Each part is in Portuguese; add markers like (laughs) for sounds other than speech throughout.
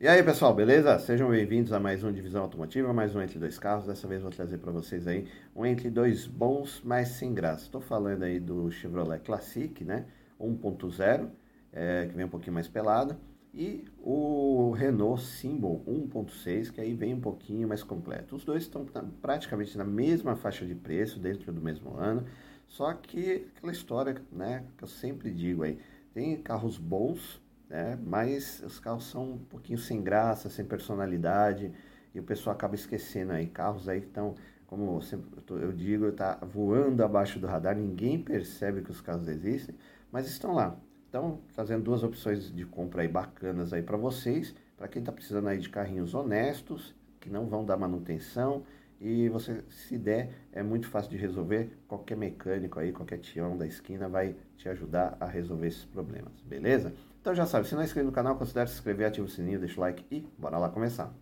E aí pessoal, beleza? Sejam bem-vindos a mais um Divisão Automotiva, mais um Entre Dois Carros. Dessa vez vou trazer para vocês aí um Entre Dois bons, mas sem graça. Estou falando aí do Chevrolet Classic, né? 1.0, é, que vem um pouquinho mais pelado. E o Renault Symbol 1.6, que aí vem um pouquinho mais completo. Os dois estão praticamente na mesma faixa de preço, dentro do mesmo ano. Só que aquela história, né, que eu sempre digo aí, tem carros bons, né? Mas os carros são um pouquinho sem graça, sem personalidade, e o pessoal acaba esquecendo aí. Carros aí que estão, como eu digo, tá voando abaixo do radar, ninguém percebe que os carros existem, mas estão lá. Então, fazendo duas opções de compra aí bacanas aí para vocês, para quem está precisando aí de carrinhos honestos, que não vão dar manutenção, e você, se der, é muito fácil de resolver. Qualquer mecânico aí, qualquer tião da esquina vai te ajudar a resolver esses problemas, beleza? Então já sabe, se não é inscrito no canal, considere se inscrever, ativa o sininho, deixa o like e bora lá começar.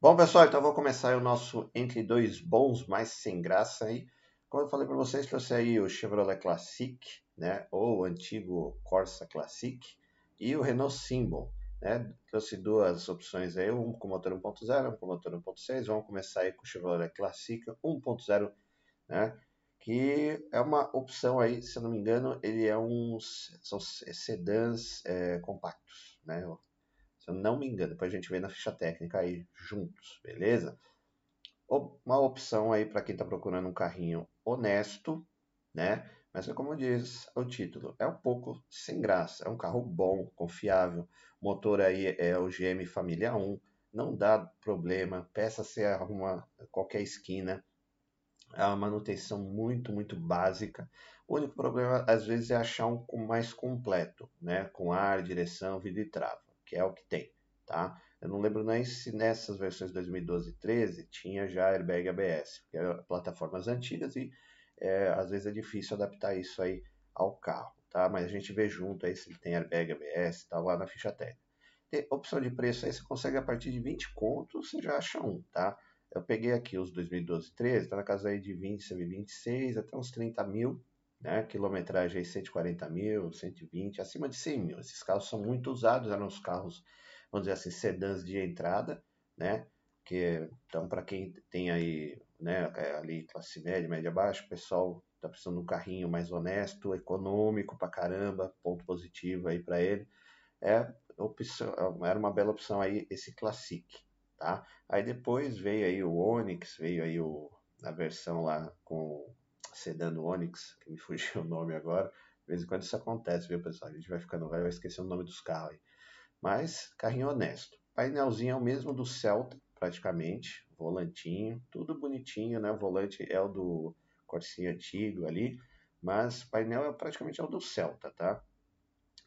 Bom pessoal, então vou começar o nosso entre dois bons, mas sem graça aí. Como eu falei para vocês, trouxe aí o Chevrolet Classic, né, ou o antigo Corsa Classic, e o Renault Symbol. Né? Trouxe duas opções aí, um com motor 1.0, um com motor 1.6. Vamos começar aí com o Chevrolet Classic 1.0, né? que é uma opção aí, se eu não me engano, ele é um são sedãs é, compactos, né? Se eu não me engano, depois a gente vê na ficha técnica aí juntos, beleza? Uma opção aí para quem está procurando um carrinho honesto, né? Mas é como diz o título, é um pouco sem graça. É um carro bom, confiável. Motor aí é o GM Família 1, não dá problema. Peça se arruma qualquer esquina. É uma manutenção muito, muito básica. O único problema, às vezes, é achar um mais completo, né? Com ar, direção, vidro e trava, que é o que tem, tá? Eu não lembro nem se nessas versões 2012 e 13 tinha já airbag ABS, porque eram plataformas antigas e é, às vezes é difícil adaptar isso aí ao carro, tá? Mas a gente vê junto aí se ele tem airbag ABS, tá lá na ficha técnica. Tem opção de preço aí, você consegue a partir de 20 contos, você já acha um, tá? Eu peguei aqui os 2012 13, tá na casa aí de 20, 26, até uns 30 mil, né? Quilometragem aí 140 mil, 120, acima de 100 mil. Esses carros são muito usados, eram os carros, vamos dizer assim, sedãs de entrada, né? Que, então, para quem tem aí né, é, ali classe média, média baixa, o pessoal está precisando de um carrinho mais honesto, econômico pra caramba, ponto positivo aí para ele. É opção, era uma bela opção aí esse Classic, tá? Aí depois veio aí o Onix, veio aí o, a versão lá com sedã do Onix, que me (laughs) fugiu o nome agora. De vez em quando isso acontece, viu, pessoal? A gente vai ficando vai, vai esquecer o nome dos carros aí. Mas carrinho honesto. Painelzinho é o mesmo do Celta, praticamente, volantinho, tudo bonitinho, né? O volante é o do Corsinha antigo ali, mas o painel é praticamente é o do Celta, tá?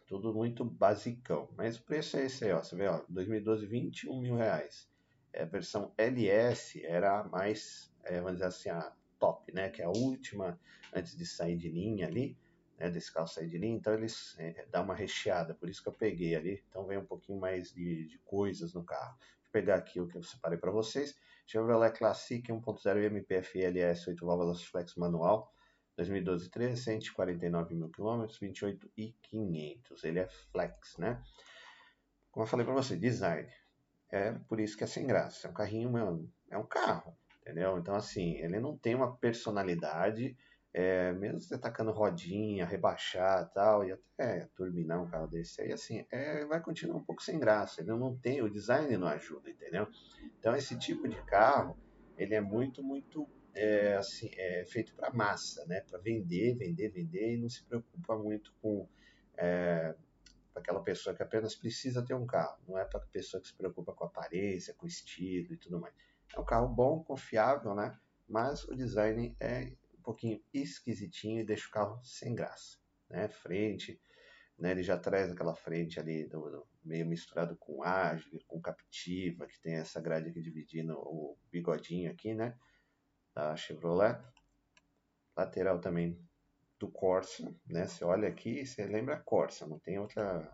Tudo muito basicão. Mas o preço é esse aí, ó. Você vê, ó, 2012, 21 mil reais. É, a versão LS era a mais, é, vamos dizer assim, a top, né? Que é a última antes de sair de linha ali, né? Desse carro sair de linha. Então eles é, dá uma recheada, por isso que eu peguei ali. Então vem um pouquinho mais de, de coisas no carro. Pegar aqui o que eu separei para vocês. Chevrolet Classic 1.0 MPF LS 8 válvulas flex manual, 2012 13, 149 mil quilômetros, 28 e 500. Ele é flex, né? Como eu falei para você, design. É por isso que é sem graça. É um carrinho, mano, é um carro, entendeu? Então, assim, ele não tem uma personalidade é, mesmo você tacando rodinha, rebaixar tal, e até turbinar um carro desse aí, assim, é, vai continuar um pouco sem graça. Ele não tem, o design não ajuda, entendeu? Então, esse tipo de carro, ele é muito, muito é, assim, é feito para massa, né? Para vender, vender, vender, e não se preocupa muito com é, aquela pessoa que apenas precisa ter um carro. Não é para a pessoa que se preocupa com aparência, com estilo e tudo mais. É um carro bom, confiável, né? Mas o design é um pouquinho esquisitinho e deixa o carro sem graça. Né? Frente, né? ele já traz aquela frente ali do, do meio misturado com ágil, com captiva, que tem essa grade aqui dividindo o bigodinho aqui, né? Da Chevrolet. Lateral também do Corsa, né? Você olha aqui, você lembra Corsa, não tem outra,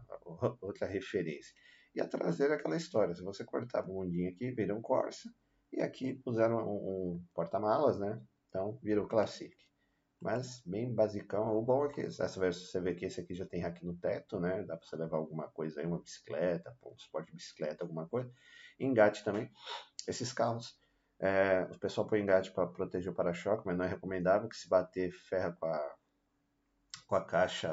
outra referência. E a traseira é aquela história, se você cortar a bundinha aqui, vira um Corsa. E aqui puseram um, um porta-malas, né? Então, virou Classic. Mas bem basicão. O bom é que você vê que esse aqui já tem aqui no teto, né? Dá para você levar alguma coisa aí, uma bicicleta, um suporte de bicicleta, alguma coisa. Engate também. Esses carros, é, o pessoal põe engate para proteger o para-choque, mas não é recomendável que se bater ferra com a, com a caixa,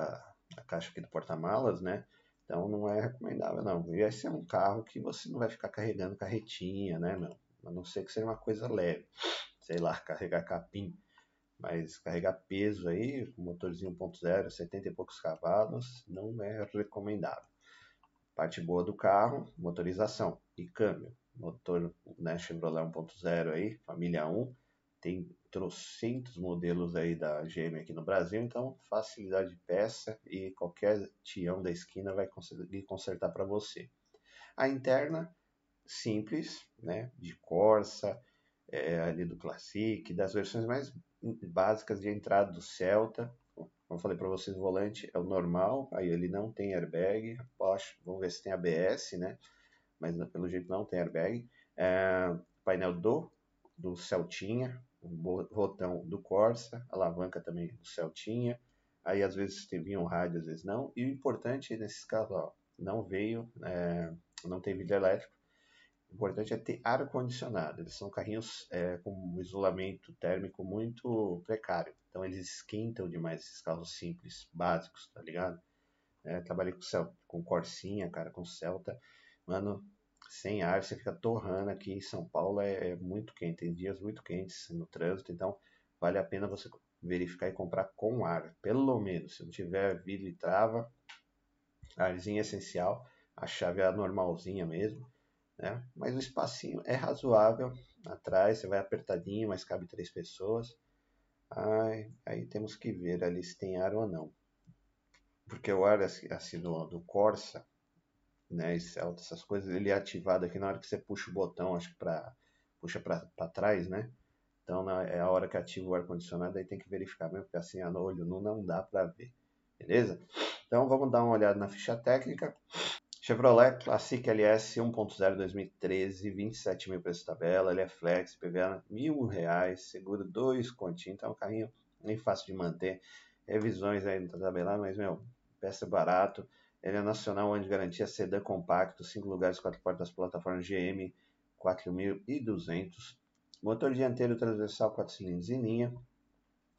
a caixa aqui do porta-malas, né? Então não é recomendável não. E esse é um carro que você não vai ficar carregando carretinha, né, meu? A não ser que seja uma coisa leve. Sei lá, carregar capim. Mas carregar peso aí, com motorzinho 1.0, 70 e poucos cavalos, não é recomendável. Parte boa do carro, motorização e câmbio. Motor né, Chevrolet 1.0 aí, família 1. Tem trocentos modelos aí da GM aqui no Brasil, então facilidade de peça e qualquer tião da esquina vai conseguir consertar para você. A interna, simples, né, de Corsa, é, ali do Classic, das versões mais básicas de entrada do Celta. Como eu falei para vocês, o volante é o normal, aí ele não tem airbag. Vamos ver se tem ABS, né? Mas pelo jeito não tem airbag. É, painel do, do Celtinha, o botão do Corsa, alavanca também do Celtinha. Aí às vezes tem um rádio, às vezes não. E o importante nesses carros, ó, não veio, é, não tem vidro elétrico o importante é ter ar-condicionado. Eles são carrinhos é, com isolamento térmico muito precário. Então eles esquentam demais esses carros simples, básicos, tá ligado? É, trabalhei com, Celta, com Corsinha, cara, com Celta. Mano, sem ar, você fica torrando aqui em São Paulo, é, é muito quente. Tem dias muito quentes no trânsito, então vale a pena você verificar e comprar com ar. Pelo menos, se não tiver vidro e trava, arzinho é essencial. A chave é a normalzinha mesmo né? Mas o espacinho é razoável atrás, você vai apertadinho, mas cabe três pessoas. Ai, aí temos que ver ali se tem ar ou não. Porque o ar assim, do, do Corsa, né, essas coisas, ele é ativado aqui na hora que você puxa o botão, acho que para puxa para trás, né? Então na, é a hora que ativa o ar condicionado, aí tem que verificar mesmo, porque assim a olho nu não dá para ver. Beleza? Então vamos dar uma olhada na ficha técnica. Chevrolet Classic LS 1.0 2013, 27 mil preço tabela, ele é flex, PVA mil reais, seguro dois então é um carrinho nem fácil de manter, revisões aí no tabelado, mas meu, peça barato, ele é nacional, ano de garantia, sedã compacto, 5 lugares, 4 portas, plataforma GM 4200, motor dianteiro transversal 4 cilindros em linha,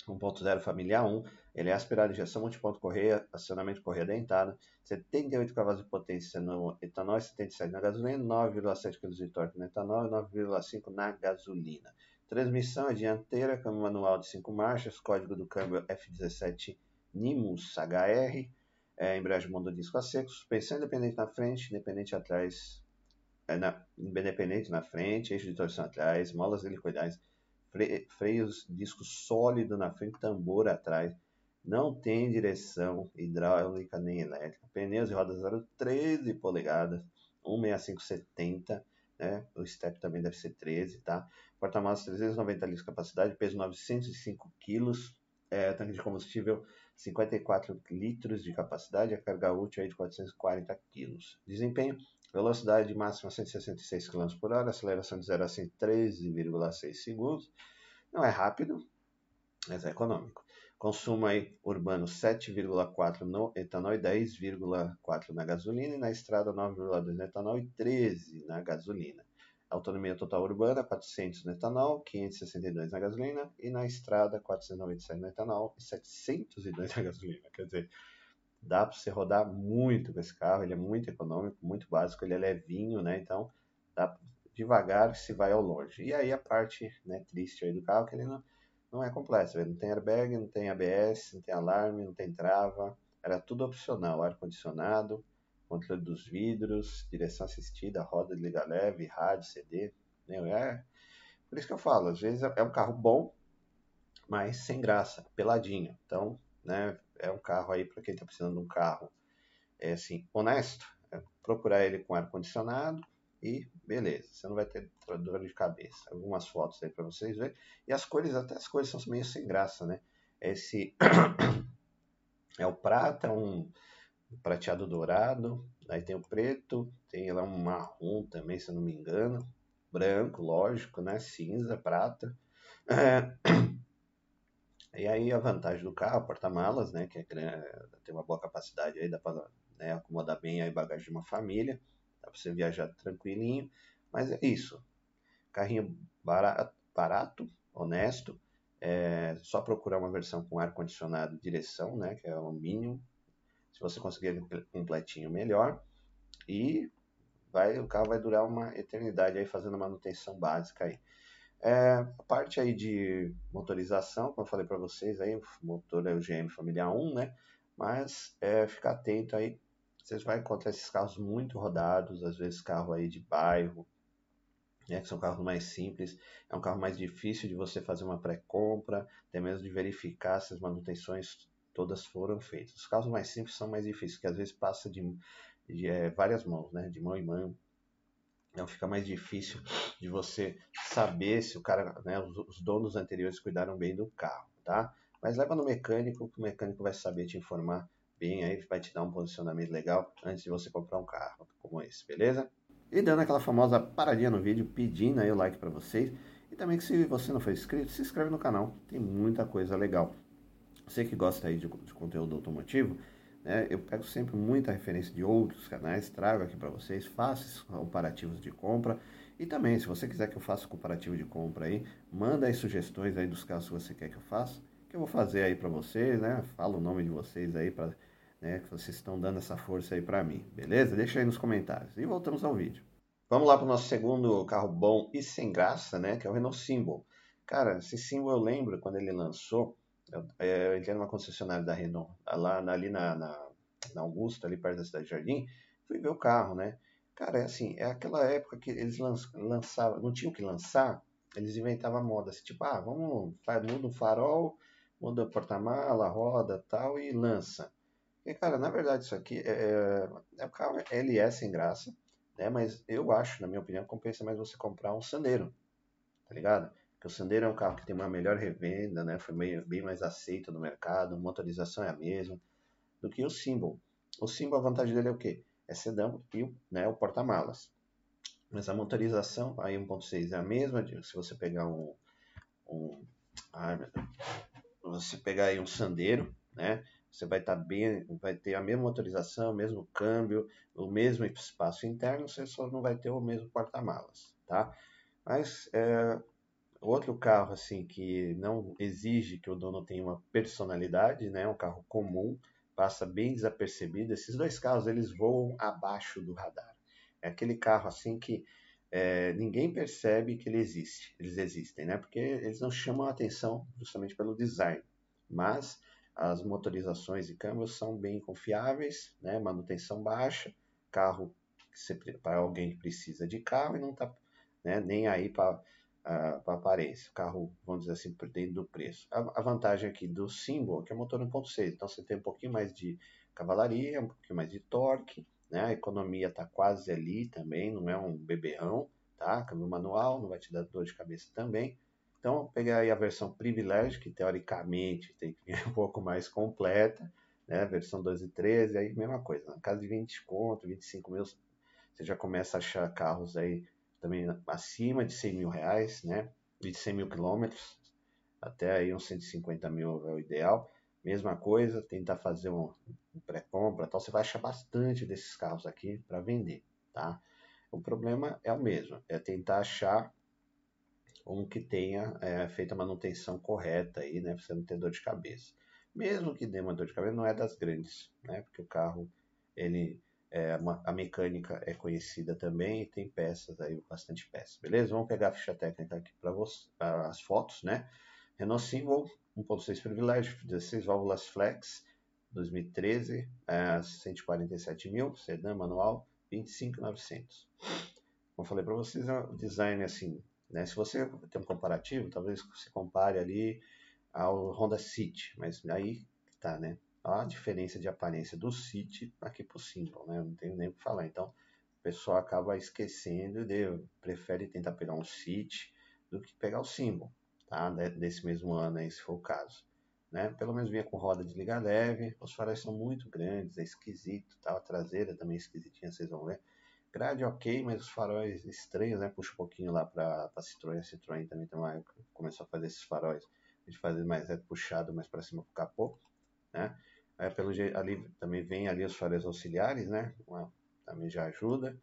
1.0 família 1, ele é aspirado, injeção multiponto correia, acionamento correia dentada, 78 cavalos de potência no etanol e 77 na gasolina, 9,7 kg de torque no etanol e 9,5 na gasolina. Transmissão é dianteira, câmbio manual de 5 marchas, código do câmbio F17 Nimus HR, é, embreagem disco a seco, suspensão independente na frente, independente atrás, é, na, independente na frente, eixo de torção atrás, molas helicoidais, freios disco sólido na frente, tambor atrás, não tem direção hidráulica nem elétrica, pneus e rodas 13 polegadas, 16570, né? O step também deve ser 13, tá? Porta-malas 390 litros de capacidade, peso 905 quilos, é, tanque de combustível 54 litros de capacidade, a carga útil aí de 440 quilos. Desempenho, velocidade máxima 166 km por hora, aceleração de 0 a 100 13,6 segundos. Não é rápido, mas é econômico. Consumo aí urbano 7,4 no etanol e 10,4 na gasolina, e na estrada 9,2 no etanol e 13 na gasolina. Autonomia total urbana 400 no etanol, 562 na gasolina, e na estrada 497 no etanol e 702 na gasolina. Quer dizer, dá para você rodar muito com esse carro, ele é muito econômico, muito básico, ele é levinho, né? Então, dá devagar se vai ao longe. E aí a parte né, triste aí do carro, que ele não não é completo. Não tem airbag, não tem ABS, não tem alarme, não tem trava. Era tudo opcional, ar-condicionado, controle dos vidros, direção assistida, roda de liga leve, rádio, CD. Meu, é... Por isso que eu falo, às vezes é um carro bom, mas sem graça, peladinho. Então, né, é um carro aí para quem está precisando de um carro é assim, honesto, é procurar ele com ar-condicionado, e beleza, você não vai ter dor de cabeça. Algumas fotos aí para vocês verem. E as cores, até as cores são meio sem graça, né? Esse (coughs) é o prata, um prateado dourado, aí tem o preto, tem lá um marrom também, se eu não me engano, branco, lógico, né? Cinza, prata. É... E aí a vantagem do carro, porta-malas, né, que é, tem uma boa capacidade aí, dá para né, acomodar bem a bagagem de uma família, dá para você viajar tranquilinho, mas é isso. Carrinho barato, barato honesto, é só procurar uma versão com ar-condicionado direção, né, que é o mínimo. Se você conseguir completinho, melhor. E vai, o carro vai durar uma eternidade aí fazendo manutenção básica aí. É, a parte aí de motorização, como eu falei para vocês, aí, o motor é o GM Familiar 1, né? Mas é, ficar atento aí, vocês vão encontrar esses carros muito rodados, às vezes carro aí de bairro, né, que são carros mais simples, é um carro mais difícil de você fazer uma pré-compra, até mesmo de verificar se as manutenções todas foram feitas. Os carros mais simples são mais difíceis, porque às vezes passa de, de é, várias mãos, né, de mão em mão, então fica mais difícil de você saber se o cara, né, os, os donos anteriores cuidaram bem do carro, tá? Mas leva no mecânico, que o mecânico vai saber te informar bem aí, vai te dar um posicionamento legal antes de você comprar um carro como esse, beleza? E dando aquela famosa paradinha no vídeo, pedindo aí o like para vocês. E também que se você não for inscrito, se inscreve no canal, tem muita coisa legal. Você que gosta aí de, de conteúdo automotivo, né, eu pego sempre muita referência de outros canais, trago aqui para vocês, faço comparativos de compra. E também, se você quiser que eu faça comparativo de compra aí, manda aí sugestões aí dos casos que você quer que eu faça, que eu vou fazer aí para vocês, né? Fala o nome de vocês aí para né, que vocês estão dando essa força aí para mim, beleza? Deixa aí nos comentários. E voltamos ao vídeo. Vamos lá para o nosso segundo carro bom e sem graça, né, que é o Renault Symbol. Cara, esse Symbol eu lembro quando ele lançou, eu, é, ele era uma concessionária da Renault, lá ali na, na, na Augusta, ali perto da Cidade de Jardim, fui ver o carro, né? Cara, é assim, é aquela época que eles lançavam, não tinham que lançar, eles inventavam moda, assim, tipo, ah, vamos, muda o farol, muda o porta-mala, roda tal, e lança. E, cara, na verdade, isso aqui é, é, é carro LS sem graça, né? Mas eu acho, na minha opinião, compensa mais você comprar um Sandero, tá ligado? Porque o Sandero é um carro que tem uma melhor revenda, né? Foi meio, bem mais aceito no mercado, motorização é a mesma, do que o Symbol. O Symbol, a vantagem dele é o quê? É sedã e né, o porta-malas. Mas a motorização, aí 1.6 é a mesma, se você pegar um, um ai, você pegar aí um Sandero, né? você vai estar tá bem, vai ter a mesma motorização, o mesmo câmbio, o mesmo espaço interno, você só não vai ter o mesmo porta-malas, tá? Mas é, outro carro assim que não exige que o dono tenha uma personalidade, né? Um carro comum, passa bem desapercebido. Esses dois carros eles voam abaixo do radar. É aquele carro assim que é, ninguém percebe que ele existe. Eles existem, né? Porque eles não chamam a atenção justamente pelo design, mas as motorizações e câmbios são bem confiáveis, né? manutenção baixa, carro para alguém que precisa de carro e não está né, nem aí para a aparência. Carro, vamos dizer assim, por dentro do preço. A, a vantagem aqui do Symbol é que é motor 1.6, então você tem um pouquinho mais de cavalaria, um pouquinho mais de torque, né? a economia está quase ali também, não é um beberrão, tá? câmbio manual, não vai te dar dor de cabeça também. Então, peguei aí a versão privilégio, que teoricamente tem que vir (laughs) um pouco mais completa, né? Versão 12 e 13, aí mesma coisa. Na casa de 20 conto, 25 mil, você já começa a achar carros aí também acima de 100 mil reais, né? De 100 mil quilômetros, até aí uns 150 mil é o ideal. Mesma coisa, tentar fazer um, pré-compra, tal, você vai achar bastante desses carros aqui para vender, tá? O problema é o mesmo, é tentar achar um que tenha é, feito a manutenção correta aí, né, para você não ter dor de cabeça. Mesmo que dê uma dor de cabeça, não é das grandes, né, porque o carro, ele, é, a mecânica é conhecida também e tem peças aí, bastante peças, beleza? Vamos pegar a ficha técnica aqui para as fotos, né? Renault Symbol 1.6 Privilégio, 16 válvulas flex, 2013, é, 147 mil, sedã manual, 25.900. Como falei para vocês, é um design assim né? Se você tem um comparativo, talvez você compare ali ao Honda City, mas aí tá, né? A diferença de aparência do City aqui pro Symbol, né? Não tenho nem o que falar. Então, o pessoal acaba esquecendo de prefere tentar pegar um City do que pegar o Symbol, tá? Desse mesmo ano aí, se for o caso. Né? Pelo menos vinha com roda de liga leve, os faróis são muito grandes, é esquisito, tá? A traseira também é esquisitinha, vocês vão ver. Grade ok, mas os faróis estranhos, né? Puxa um pouquinho lá para a Citroën. A Citroën também tem uma começou a fazer esses faróis de fazer mais é puxado mais para cima pro capô, né? Aí, pelo ali também vem ali os faróis auxiliares, né? Uma, também já ajuda.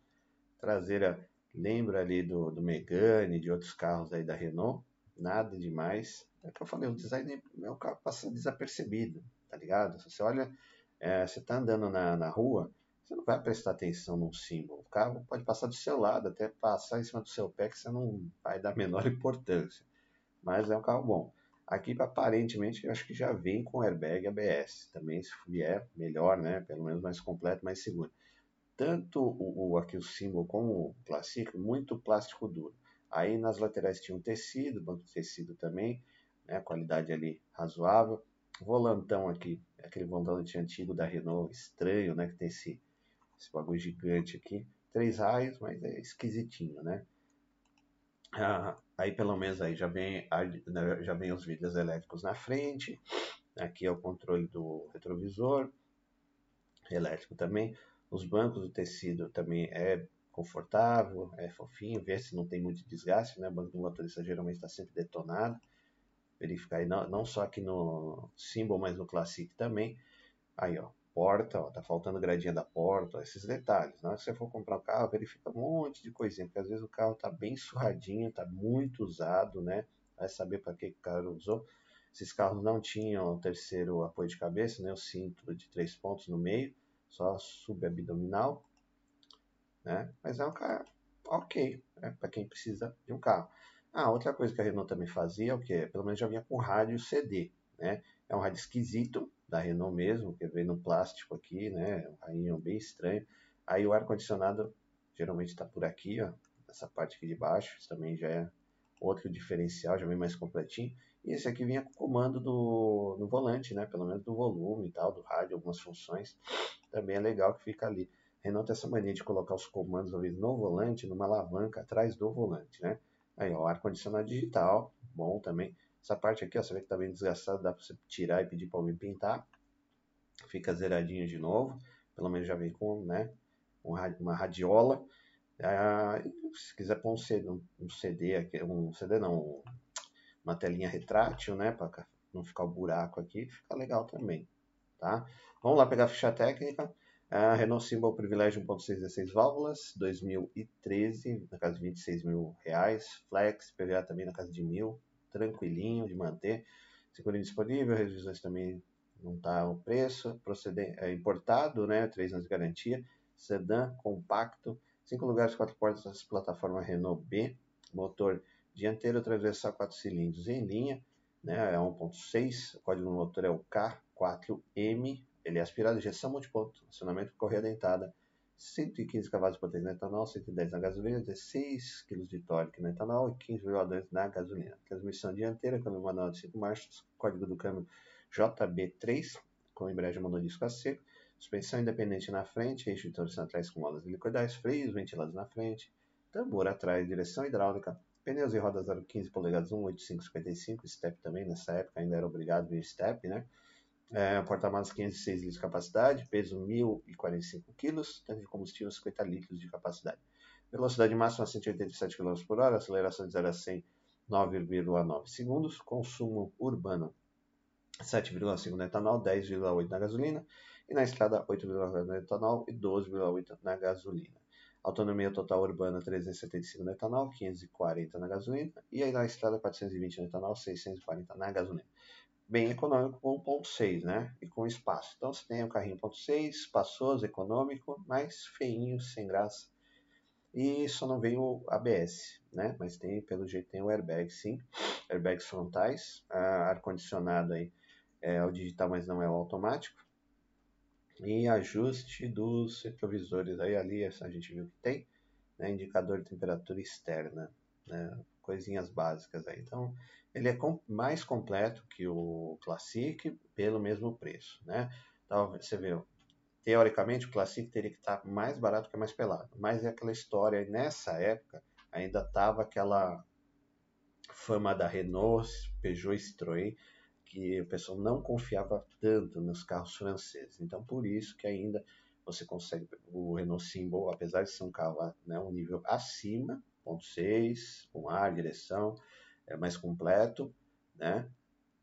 Traseira lembra ali do, do Megane, de outros carros aí da Renault, nada demais. É o que eu falei, o design é um carro passa desapercebido, tá ligado? Se você olha, é, você tá andando na, na rua, você não vai prestar atenção num símbolo. O carro pode passar do seu lado, até passar em cima do seu pé, que você não vai dar a menor (laughs) importância. Mas é um carro bom. Aqui, aparentemente, eu acho que já vem com airbag ABS. Também, se vier, melhor, né? Pelo menos mais completo, mais seguro. Tanto o, o aqui o símbolo como o Classic, muito plástico duro. Aí nas laterais tinha um tecido, banco de tecido também, né? Qualidade ali razoável. Volantão aqui, aquele volante antigo da Renault, estranho, né? Que tem esse, esse bagulho gigante aqui. Três raios, mas é esquisitinho, né? Ah, aí pelo menos aí já vem, né, já vem os vidros elétricos na frente. Aqui é o controle do retrovisor, elétrico também. Os bancos do tecido também é confortável, é fofinho, vê se não tem muito desgaste, né? O banco do motorista geralmente está sempre detonado. Verificar aí, não, não só aqui no Symbol, mas no Classic também. Aí, ó, porta, ó, tá faltando gradinha da porta, ó, esses detalhes. Na hora que você for comprar um carro, verifica um monte de coisinha, porque às vezes o carro tá bem surradinho, tá muito usado, né? Vai saber para que o cara usou. Esses carros não tinham o terceiro apoio de cabeça, né? O cinto de três pontos no meio, só subabdominal, né? Mas é um carro ok, né? para quem precisa de um carro. Ah, outra coisa que a Renault também fazia, é o que? Pelo menos já vinha com rádio CD, né? É um rádio esquisito, da Renault mesmo, que vem no plástico aqui, né? Um rainho bem estranho. Aí o ar-condicionado geralmente está por aqui, ó, nessa parte aqui de baixo. Isso também já é outro diferencial, já vem mais completinho. E esse aqui vinha com comando do, no volante, né? Pelo menos do volume e tal, do rádio, algumas funções. Também é legal que fica ali. Renault tem essa mania de colocar os comandos ali no volante, numa alavanca atrás do volante, né? Aí, ó, ar-condicionado digital, bom também. Essa parte aqui, ó, você vê que tá bem desgastado, dá para você tirar e pedir para alguém pintar. Fica zeradinho de novo. Pelo menos já vem com, né, uma radiola. Ah, se quiser pôr um CD, um CD aqui, um CD não, uma telinha retrátil, né, para não ficar o buraco aqui, fica legal também, tá? Vamos lá pegar a ficha técnica. Renault Symbol Privilégio 1.616 válvulas, 2013, na casa de 26 mil reais. Flex, PVA também na casa de mil tranquilinho de manter. Segurinho disponível, revisões também não está o preço. Proceder, é importado, né? 3 anos de garantia. Sedã compacto, 5 lugares, 4 portas, plataforma Renault B. Motor dianteiro transversal 4 cilindros em linha, né? É 1.6. O código do motor é o K4M. Ele é aspirado, injeção multiponto, acionamento correia dentada 115 cavalos de potência no etanol, 110 na gasolina, 16 kg de tórico no etanol e 15,2 na gasolina. Transmissão dianteira, câmbio manual de 5 marchas, código do câmbio JB3, com embreagem monodisco a seco, suspensão independente na frente, eixo de torção atrás com molas helicoidais, freios ventilados na frente, tambor atrás, direção hidráulica, pneus e rodas 0,15 polegadas 18555, step também, nessa época ainda era obrigado vir step, né? É, Porta-malas 506 litros de capacidade, peso 1.045 kg, tanque de combustível 50 litros de capacidade. Velocidade máxima 187 km por hora, aceleração de 0 a 100 9,9 segundos, consumo urbano 7,5 no etanol, 10,8 na gasolina, e na estrada 8,9 no etanol e 12,8 na gasolina. Autonomia total urbana 375 no etanol, 540 na gasolina, e aí na estrada 420 no etanol, 640 na gasolina bem econômico com 1.6, né? E com espaço. Então você tem o carrinho 1.6, espaçoso, econômico, mas feinho, sem graça. E só não veio o ABS, né? Mas tem, pelo jeito, tem o airbag, sim. Airbags frontais, ar-condicionado aí é o digital, mas não é o automático. E ajuste dos retrovisores aí ali, a gente viu que tem, né? Indicador de temperatura externa, né? Coisinhas básicas aí. Então, ele é com, mais completo que o Classic pelo mesmo preço, né? Então, você vê, teoricamente o Classic teria que estar mais barato que mais pelado, mas é aquela história, nessa época ainda estava aquela fama da Renault, Peugeot e Citroën, que o pessoal não confiava tanto nos carros franceses. Então, por isso que ainda você consegue o Renault Symbol, apesar de ser um carro né, um nível acima, ponto 6, com ar, direção, é mais completo, né?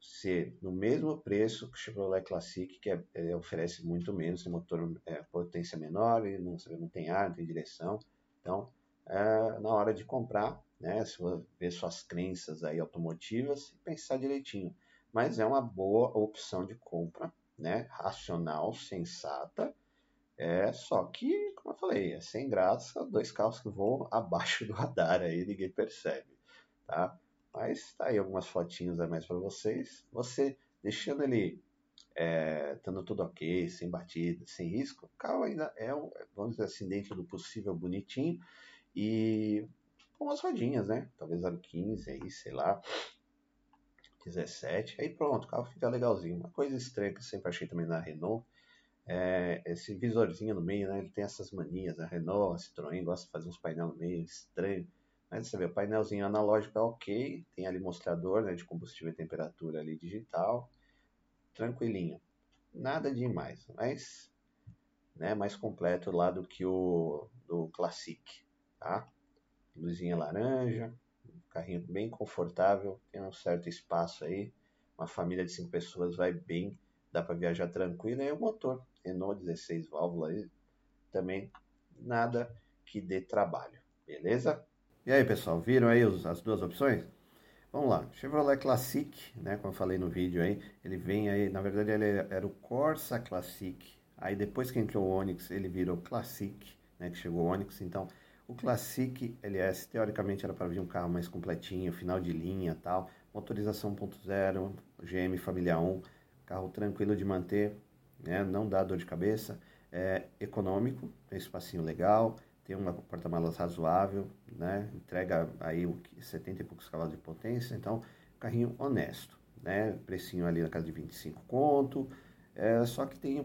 ser no mesmo preço que o Chevrolet Classic, que é, é, oferece muito menos, motor é, potência menor, e não, não tem ar, não tem direção. Então, é, na hora de comprar, né, se você ver suas crenças aí automotivas, pensar direitinho. Mas é uma boa opção de compra, né, racional, sensata. É só que, como eu falei, é sem graça, dois carros que voam abaixo do radar aí, ninguém percebe, tá? Mas tá aí algumas fotinhas a mais para vocês. Você deixando ele é, estando tudo ok, sem batida, sem risco, o carro ainda é, vamos dizer assim, dentro do possível bonitinho e com umas rodinhas, né? Talvez 15 aí, sei lá, 17, aí pronto, o carro fica legalzinho. Uma coisa estranha que eu sempre achei também na Renault é esse visorzinho no meio, né? Ele tem essas manias, a Renault, a Citroën gosta de fazer uns painéis no meio estranho. Mas você vê, o painelzinho analógico é ok, tem ali mostrador né, de combustível e temperatura ali digital, tranquilinho. Nada demais, mas né, mais completo lá do que o do Classic, tá? Luzinha laranja, carrinho bem confortável, tem um certo espaço aí, uma família de cinco pessoas vai bem, dá para viajar tranquilo, e o motor Renault 16 válvulas também nada que dê trabalho, beleza? E aí, pessoal, viram aí as duas opções? Vamos lá, Chevrolet Classic, né, como eu falei no vídeo aí, ele vem aí, na verdade ele era o Corsa Classic, aí depois que entrou o Onix, ele virou Classic, né, que chegou o Onix, então o Classic LS, teoricamente era para vir um carro mais completinho, final de linha tal, motorização 1.0, GM Família 1, carro tranquilo de manter, né, não dá dor de cabeça, é econômico, tem espacinho legal, tem uma porta-malas razoável, né? Entrega aí o 70 e poucos cavalos de potência, então carrinho honesto, né? Precinho ali na casa de 25 conto. É, só que tem,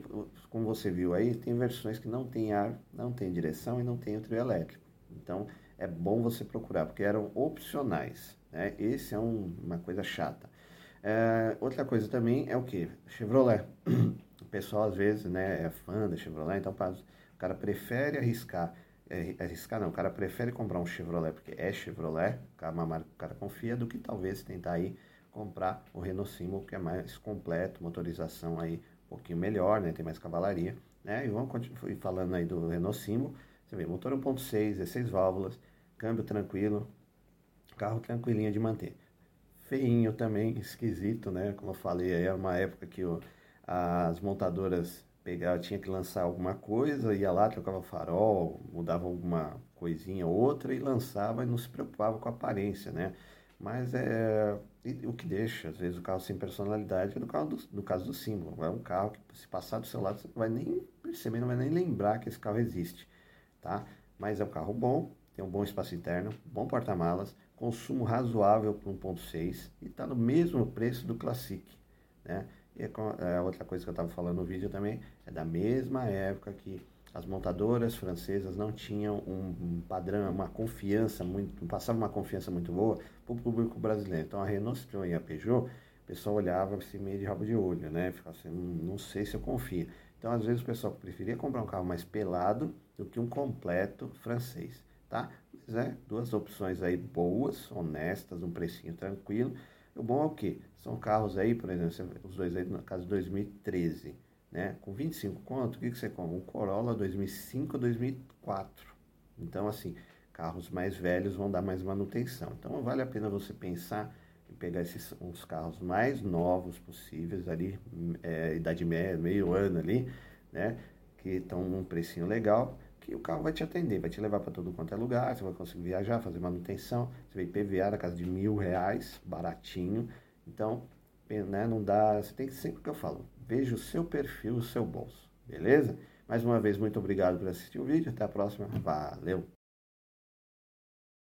como você viu aí, tem versões que não tem ar, não tem direção e não tem o trio elétrico. Então é bom você procurar, porque eram opcionais. Né? Esse é um, uma coisa chata. É, outra coisa também é o que? Chevrolet. (clears throat) O pessoal às vezes né, é fã da Chevrolet, então o cara prefere arriscar arriscar não, o cara prefere comprar um Chevrolet porque é Chevrolet, é uma marca que o cara confia, do que talvez tentar aí comprar o Renault Simo, que é mais completo, motorização aí um pouquinho melhor, né, tem mais cavalaria, né, e vamos continuar falando aí do Renault Simo, você vê, motor 1.6, 16 válvulas, câmbio tranquilo, carro tranquilinho de manter. Feinho também, esquisito, né, como eu falei, aí é uma época que o, as montadoras pegava, tinha que lançar alguma coisa, ia lá, trocava farol, mudava alguma coisinha ou outra e lançava e não se preocupava com a aparência, né? Mas é o que deixa, às vezes, o carro sem personalidade é no, carro do, no caso do símbolo. É um carro que, se passar do seu lado, você não vai nem perceber, não vai nem lembrar que esse carro existe, tá? Mas é um carro bom, tem um bom espaço interno, bom porta-malas, consumo razoável para 1.6 e está no mesmo preço do Classic, né? E é, é outra coisa que eu estava falando no vídeo também é da mesma época que as montadoras francesas não tinham um, padrão, uma confiança muito, passavam uma confiança muito boa para o público brasileiro. Então a Renault Citroën e a Peugeot, o pessoal olhava assim meio de rabo de olho, né? Ficava assim, hum, não sei se eu confio. Então às vezes o pessoal preferia comprar um carro mais pelado do que um completo francês, tá? Mas é, duas opções aí boas, honestas, um precinho tranquilo. O bom é o quê? São carros aí, por exemplo, os dois aí, no caso de 2013, né? Com 25 conto, o que, que você compra? Um Corolla 2005 2004. Então, assim, carros mais velhos vão dar mais manutenção. Então, vale a pena você pensar em pegar esses uns carros mais novos possíveis ali, é, idade média, meio ano ali, né? Que estão num precinho legal que o carro vai te atender, vai te levar para todo quanto é lugar, você vai conseguir viajar, fazer manutenção, você vai IPVA na casa de mil reais, baratinho. Então, né, não dá, você tem que sempre que eu falo, veja o seu perfil, o seu bolso, beleza? Mais uma vez, muito obrigado por assistir o vídeo, até a próxima, valeu!